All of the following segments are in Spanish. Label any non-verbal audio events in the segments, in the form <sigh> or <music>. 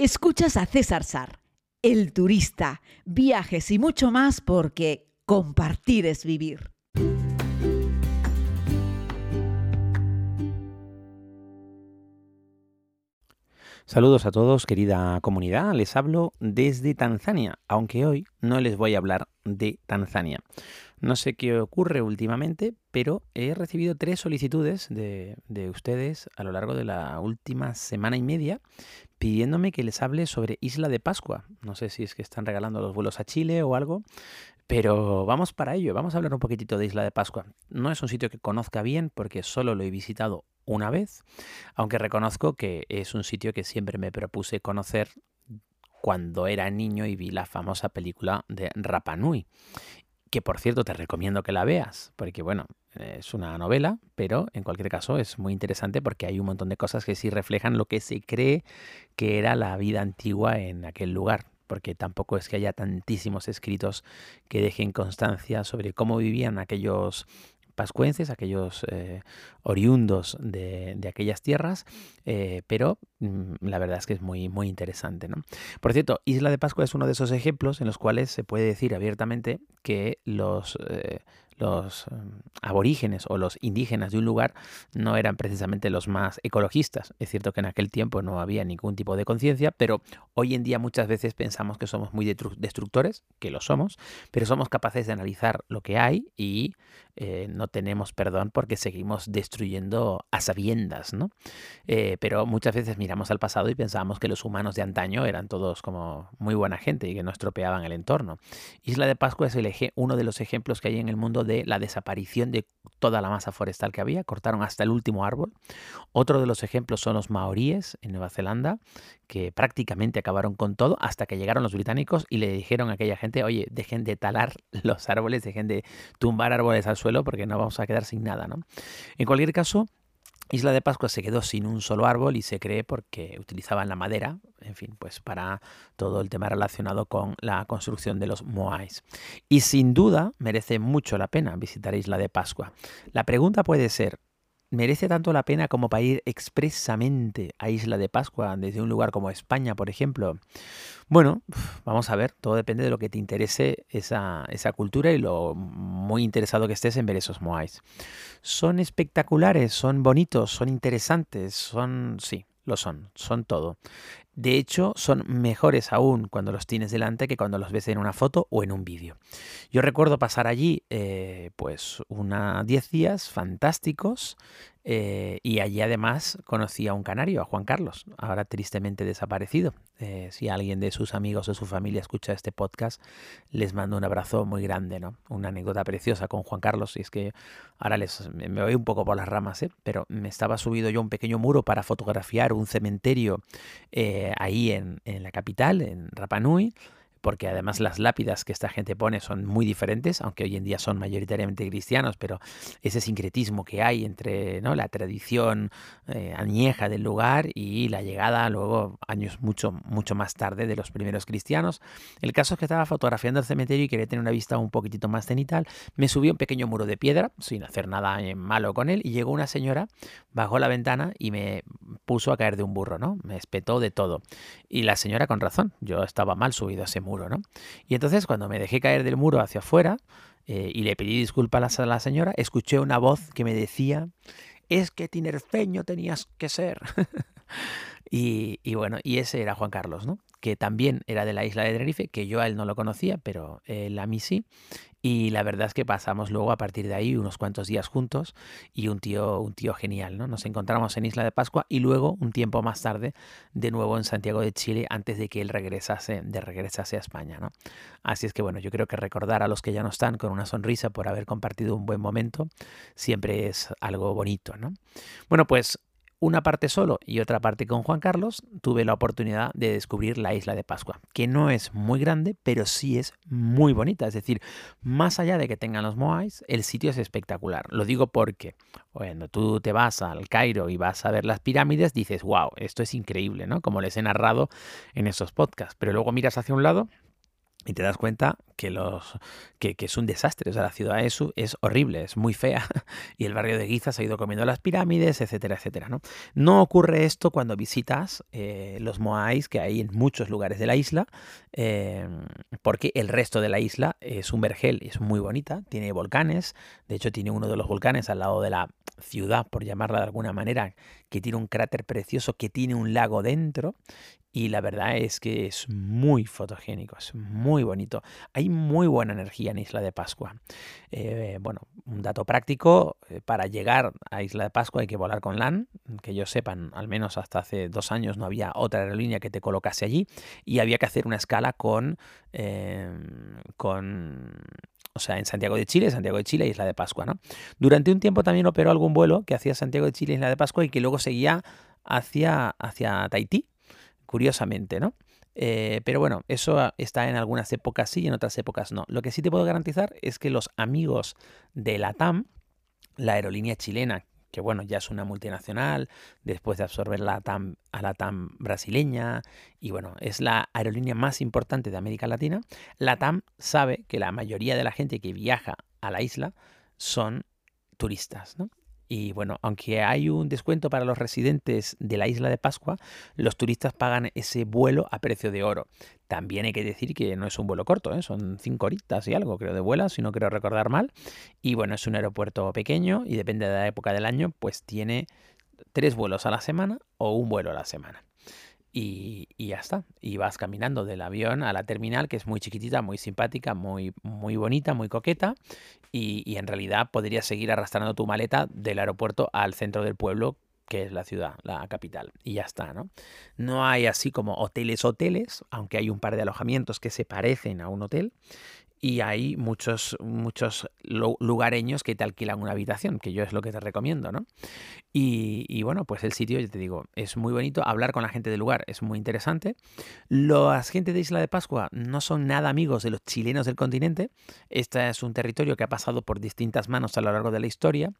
Escuchas a César Sar, el turista, viajes y mucho más porque compartir es vivir. Saludos a todos, querida comunidad. Les hablo desde Tanzania, aunque hoy no les voy a hablar de Tanzania. No sé qué ocurre últimamente, pero he recibido tres solicitudes de, ustedes a lo largo de la última semana y media pidiéndome que les hable sobre Isla de Pascua. No sé si es que están regalando los vuelos a Chile o algo, pero vamos para ello. Vamos a hablar un poquitito de Isla de Pascua. No es un sitio que conozca bien porque solo lo he visitado una vez, aunque reconozco que es un sitio que siempre me propuse conocer cuando era niño y vi la famosa película de Rapanui que por cierto te recomiendo que la veas, porque bueno, es una novela, pero en cualquier caso es muy interesante porque hay un montón de cosas que sí reflejan lo que se cree que era la vida antigua en aquel lugar, porque tampoco es que haya tantísimos escritos que dejen constancia sobre cómo vivían aquellos pascuenses, aquellos eh, oriundos de, aquellas tierras, eh, pero mm, la verdad es que es muy, muy interesante. ¿no? Por cierto, Isla de Pascua es uno de esos ejemplos en los cuales se puede decir abiertamente que los, eh, los em, aborígenes o los indígenas de un lugar no eran precisamente los más ecologistas. Es cierto que en aquel tiempo no había ningún tipo de conciencia, pero hoy en día muchas veces pensamos que somos muy destructores, que lo somos, pero somos capaces de analizar lo que hay y eh, no tenemos perdón porque seguimos destruyendo a sabiendas, ¿no? Eh, pero muchas veces miramos al pasado y pensamos que los humanos de antaño eran todos como muy buena gente y que no estropeaban el entorno. Isla de Pascua es el eje, uno de los ejemplos que hay en el mundo de la desaparición de toda la masa forestal que había, cortaron hasta el último árbol. Otro de los ejemplos son los maoríes en Nueva Zelanda, que prácticamente acabaron con todo hasta que llegaron los británicos y le dijeron a aquella gente, oye, dejen de talar <laughs> los árboles, dejen de tumbar árboles al suelo porque no vamos a quedar sin nada, ¿no? En cualquier caso, Isla de Pascua se quedó sin un solo árbol y se cree porque utilizaban la madera, en fin, pues para todo el tema relacionado con la construcción de los moais. Y sin duda merece mucho la pena visitar Isla de Pascua. La pregunta puede ser, ¿Merece tanto la pena como para ir expresamente a Isla de Pascua desde un lugar como España, por ejemplo? Bueno, vamos a ver, todo depende de lo que te interese esa, esa cultura y lo muy interesado que estés en ver esos moais. Son espectaculares, son bonitos, son interesantes, son, sí, lo son, son todo. De hecho, son mejores aún cuando los tienes delante que cuando los ves en una foto o en un vídeo. Yo recuerdo pasar allí, eh, pues, una 10 días fantásticos eh, y allí además conocí a un canario, a Juan Carlos, ahora tristemente desaparecido. Eh, si alguien de sus amigos o su familia escucha este podcast, les mando un abrazo muy grande, ¿no? Una anécdota preciosa con Juan Carlos. Y es que ahora les, me voy un poco por las ramas, ¿eh? pero me estaba subido yo un pequeño muro para fotografiar un cementerio ahí en, en la capital, en Rapanui porque además las lápidas que esta gente pone son muy diferentes, aunque hoy en día son mayoritariamente cristianos, pero ese sincretismo que hay entre ¿no? la tradición eh, añeja del lugar y la llegada luego años mucho, mucho más tarde de los primeros cristianos. El caso es que estaba fotografiando el cementerio y quería tener una vista un poquitito más cenital. Me subí a un pequeño muro de piedra, sin hacer nada eh, malo con él, y llegó una señora, bajó la ventana y me puso a caer de un burro, ¿no? Me espetó de todo. Y la señora con razón, yo estaba mal subido a ese muro, ¿no? Y entonces cuando me dejé caer del muro hacia afuera eh, y le pedí disculpas a la señora, escuché una voz que me decía, es que tinerfeño tenías que ser. <laughs> y, y, bueno, y ese era Juan Carlos, ¿no? Que también era de la isla de Tenerife, que yo a él no lo conocía, pero él a mí sí. Y la verdad es que pasamos luego a partir de ahí unos cuantos días juntos y un tío, un tío genial, ¿no? Nos encontramos en Isla de Pascua y luego un tiempo más tarde de nuevo en Santiago de Chile antes de que él regresase, de regresase a España, ¿no? Así es que bueno, yo creo que recordar a los que ya no están con una sonrisa por haber compartido un buen momento siempre es algo bonito, ¿no? Bueno, pues una parte solo y otra parte con Juan Carlos, tuve la oportunidad de descubrir la isla de Pascua, que no es muy grande, pero sí es muy bonita. Es decir, más allá de que tengan los Moais, el sitio es espectacular. Lo digo porque cuando tú te vas al Cairo y vas a ver las pirámides, dices, wow, esto es increíble, ¿no? Como les he narrado en esos podcasts. Pero luego miras hacia un lado y te das cuenta que, los, que, es un desastre. O sea, la ciudad es, es horrible, es muy fea <laughs> y el barrio de Giza se ha ido comiendo las pirámides, etcétera, etcétera. No, no ocurre esto cuando visitas eh, los Moais que hay en muchos lugares de la isla, em, porque el resto de la isla es un vergel, es muy bonita, tiene volcanes, de hecho tiene uno de los volcanes al lado de la ciudad, por llamarla de alguna manera, que tiene un cráter precioso, que tiene un lago dentro y la verdad es que es muy fotogénico, es muy bonito. Hay muy buena energía en Isla de Pascua. Eh, bueno, un dato práctico, eh, para llegar a Isla de Pascua hay que volar con LAN, que yo sepan, al menos hasta hace dos años no había otra aerolínea que te colocase allí y había que hacer una escala con, em, con o sea, en Santiago de Chile, Santiago de Chile Isla de Pascua, ¿no? Durante un tiempo también operó algún vuelo que hacía Santiago de Chile, Isla de Pascua y que luego seguía hacia, hacia Tahití, curiosamente, ¿no? Eh, pero bueno, eso está en algunas épocas sí y en otras épocas no. Lo que sí te puedo garantizar es que los amigos de la TAM, la aerolínea chilena, que bueno, ya es una multinacional, después de absorber la TAM, a la TAM brasileña, y bueno, es la aerolínea más importante de América Latina, la TAM sabe que la mayoría de la gente que viaja a la isla son turistas, ¿no? Y bueno, aunque hay un descuento para los residentes de la isla de Pascua, los turistas pagan ese vuelo a precio de oro. También hay que decir que no es un vuelo corto, ¿eh? son cinco horitas y algo, creo, de vuelo, si no quiero recordar mal. Y bueno, es un aeropuerto pequeño y depende de la época del año, pues tiene tres vuelos a la semana o un vuelo a la semana y, ya está. Y vas caminando del avión a la terminal, que es muy chiquitita, muy simpática, muy, muy bonita, muy coqueta. Y, en realidad podrías seguir arrastrando tu maleta del aeropuerto al centro del pueblo, que es la ciudad, la capital. Y ya está, ¿no? No hay así como hoteles, hoteles, aunque hay un par de alojamientos que se parecen a un hotel y hay muchos, muchos lugareños que te alquilan una habitación, que yo es lo que te recomiendo, ¿no? Y, bueno, pues el sitio, yo te digo, es muy bonito. Hablar con la gente del lugar es muy interesante. Las gente de Isla de Pascua no son nada amigos de los chilenos del continente. Este es un territorio que ha pasado por distintas manos a lo largo de la historia,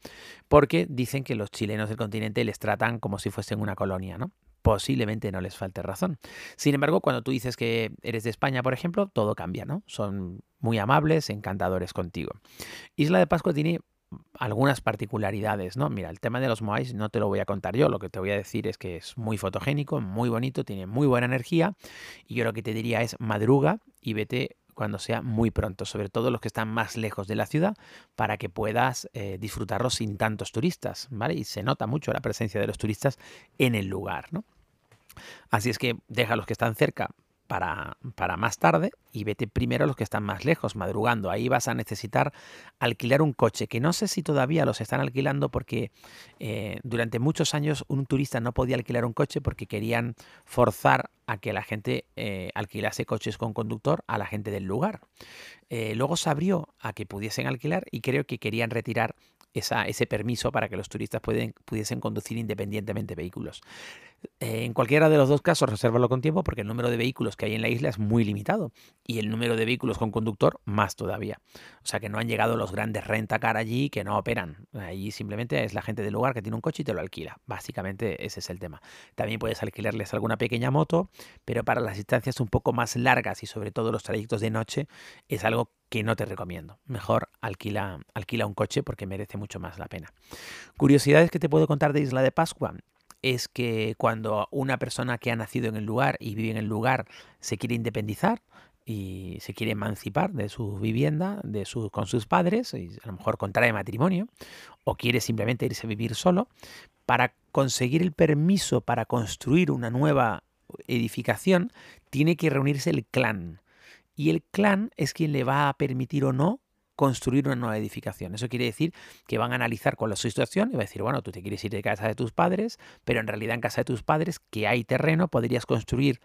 porque dicen que los chilenos del continente les tratan como si fuesen una colonia, ¿no? Posiblemente no les falte razón. Sin embargo, cuando tú dices que eres de España, por ejemplo, todo cambia, ¿no? Son muy amables, encantadores contigo. Isla de Pascua tiene algunas particularidades, ¿no? Mira, el tema de los Moais no te lo voy a contar yo, lo que te voy a decir es que es muy fotogénico, muy bonito, tiene muy buena energía y yo lo que te diría es madruga y vete cuando sea muy pronto, sobre todo los que están más lejos de la ciudad, para que puedas eh, disfrutarlo sin tantos turistas, ¿vale? Y se nota mucho la presencia de los turistas en el lugar, ¿no? Así es que deja a los que están cerca para, para, más tarde y vete primero a los que están más lejos, madrugando. Ahí vas a necesitar alquilar un coche, que no sé si todavía los están alquilando porque eh, durante muchos años un turista no podía alquilar un coche porque querían forzar a que la gente eh, alquilase coches con conductor a la gente del lugar. Eh, luego se abrió a que pudiesen alquilar y creo que querían retirar esa, ese permiso para que los turistas pueden, pudiesen conducir independientemente vehículos. Eh, en cualquiera de los dos casos, resérvalo con tiempo porque el número de vehículos que hay en la isla es muy limitado y el número de vehículos con conductor más todavía. O sea que no han llegado los grandes rentacar allí que no operan. Allí simplemente es la gente del lugar que tiene un coche y te lo alquila. Básicamente ese es el tema. También puedes alquilarles alguna pequeña moto, pero para las distancias un poco más largas y sobre todo los trayectos de noche es algo que no te recomiendo. Mejor alquila, alquila un coche porque merece mucho más la pena. Curiosidades que te puedo contar de Isla de Pascua es que cuando una persona que ha nacido en el lugar y vive en el lugar se quiere independizar y se quiere emancipar de su vivienda, de su, con sus padres, y a lo mejor contrae matrimonio, o quiere simplemente irse a vivir solo, para conseguir el permiso para construir una nueva edificación, tiene que reunirse el clan. Y el clan es quien le va a permitir o no construir una nueva edificación. Eso quiere decir que van a analizar con la situación y va a decir, bueno, tú te quieres ir de casa de tus padres, pero en realidad en casa de tus padres, que hay terreno, podrías construir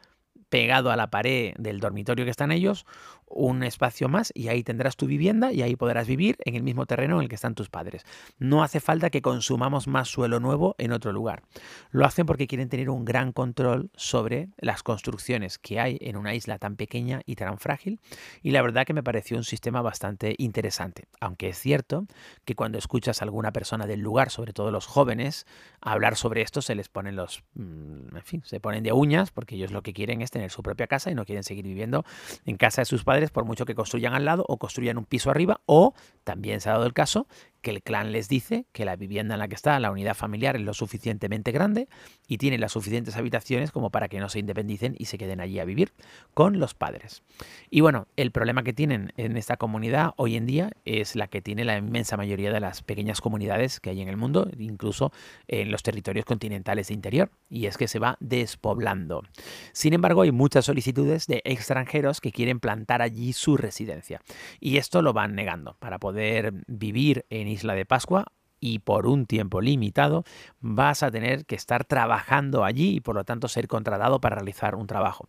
pegado a la pared del dormitorio que están ellos, un espacio más y ahí tendrás tu vivienda y ahí podrás vivir en el mismo terreno en el que están tus padres. No hace falta que consumamos más suelo nuevo en otro lugar. Lo hacen porque quieren tener un gran control sobre las construcciones que hay en una isla tan pequeña y tan frágil y la verdad que me pareció un sistema bastante interesante, aunque es cierto que cuando escuchas a alguna persona del lugar, sobre todo los jóvenes, hablar sobre esto se les ponen los, mm, en fin, se ponen de uñas porque ellos lo que quieren es tener tener su propia casa y no quieren seguir viviendo en casa de sus padres por mucho que construyan al lado o construyan un piso arriba o también se ha dado el caso que el clan les dice que la vivienda en la que está, la unidad familiar, es lo suficientemente grande y tiene las suficientes habitaciones como para que no se independicen y se queden allí a vivir con los padres. Y bueno, el problema que tienen en esta comunidad hoy en día es la que tiene la inmensa mayoría de las pequeñas comunidades que hay en el mundo, incluso en los territorios continentales de interior, y es que se va despoblando. Sin embargo, hay muchas solicitudes de extranjeros que quieren plantar allí su residencia, y esto lo van negando para poder vivir en Isla de Pascua y por un tiempo limitado vas a tener que estar trabajando allí y por lo tanto ser contratado para realizar un trabajo.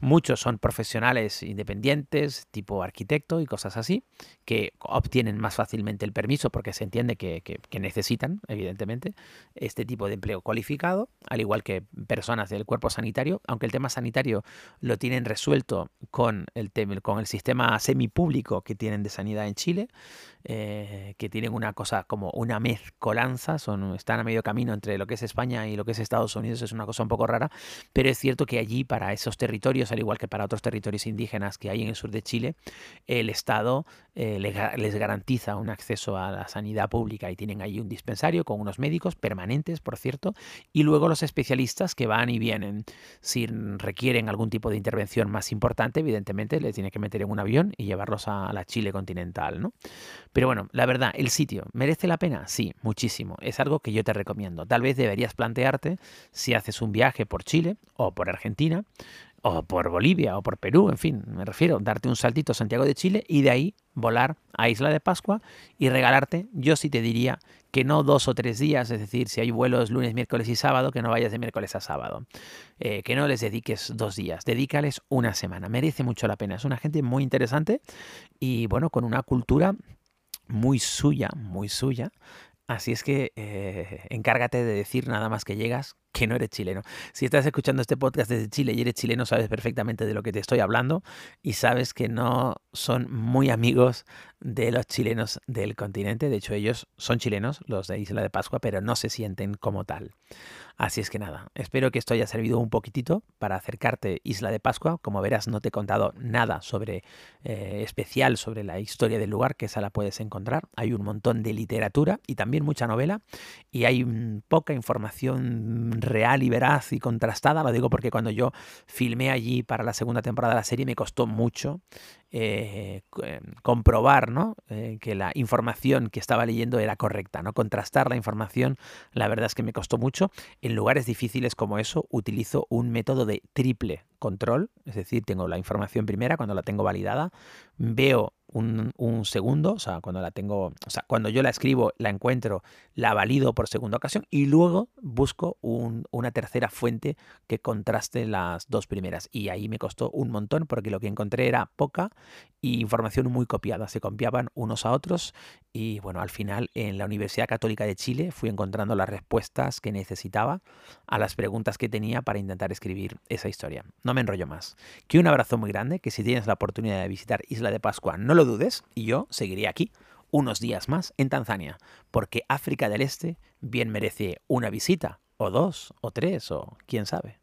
Muchos son profesionales independientes, tipo arquitecto y cosas así, que obtienen más fácilmente el permiso porque se entiende que, necesitan, evidentemente, este tipo de empleo cualificado, al igual que personas del cuerpo sanitario, aunque el tema sanitario lo tienen resuelto con el, con el sistema semipúblico que tienen de sanidad en Chile, eh, que tienen una cosa como una mezcolanza, son, están a medio camino entre lo que es España y lo que es Estados Unidos, es una cosa un poco rara, pero es cierto que allí para esos territorios al igual que para otros territorios indígenas que hay en el sur de Chile, el Estado eh, les garantiza un acceso a la sanidad pública y tienen ahí un dispensario con unos médicos permanentes, por cierto, y luego los especialistas que van y vienen. Si requieren algún tipo de intervención más importante, evidentemente les tiene que meter en un avión y llevarlos a la Chile continental, ¿no? Pero bueno, la verdad, el sitio, ¿merece la pena? Sí, muchísimo. Es algo que yo te recomiendo. Tal vez deberías plantearte si haces un viaje por Chile o por Argentina, o por Bolivia o por Perú, en fin, me refiero, darte un saltito a Santiago de Chile y de ahí volar a Isla de Pascua y regalarte, yo sí te diría que no dos o tres días, es decir, si hay vuelos lunes, miércoles y sábado, que no vayas de miércoles a sábado, eh, que no les dediques dos días, dedícales una semana, merece mucho la pena, es una gente muy interesante y bueno, con una cultura muy suya, muy suya, Así es que eh, encárgate de decir nada más que llegas que no eres chileno. Si estás escuchando este podcast desde Chile y eres chileno, sabes perfectamente de lo que te estoy hablando y sabes que no son muy amigos de los chilenos del continente. De hecho, ellos son chilenos, los de Isla de Pascua, pero no se sienten como tal. Así es que nada, espero que esto haya servido un poquitito para acercarte Isla de Pascua. Como verás, no te he contado nada sobre eh, especial sobre la historia del lugar, que esa la puedes encontrar. Hay un montón de literatura y también mucha novela y hay poca información real y veraz y contrastada. Lo digo porque cuando yo filmé allí para la segunda temporada de la serie me costó mucho eh, eh, comprobar ¿no? Eh, que la información que estaba leyendo era correcta, ¿no? contrastar la información, la verdad es que me costó mucho. En lugares difíciles como eso utilizo un método de triple control, es decir, tengo la información primera cuando la tengo validada, veo un, segundo, o sea, cuando la tengo, o sea, cuando yo la escribo, la encuentro, la valido por segunda ocasión y luego busco una tercera fuente que contraste las dos primeras. Y ahí me costó un montón porque lo que encontré era poca información muy copiada, se copiaban unos a otros y bueno, al final en la Universidad Católica de Chile fui encontrando las respuestas que necesitaba a las preguntas que tenía para intentar escribir esa historia. No me enrollo más. Que un abrazo muy grande, que si tienes la oportunidad de visitar Isla de Pascua, no lo dudes, y yo seguiré aquí unos días más en Tanzania, porque África del Este bien merece una visita, o dos, o tres, o quién sabe.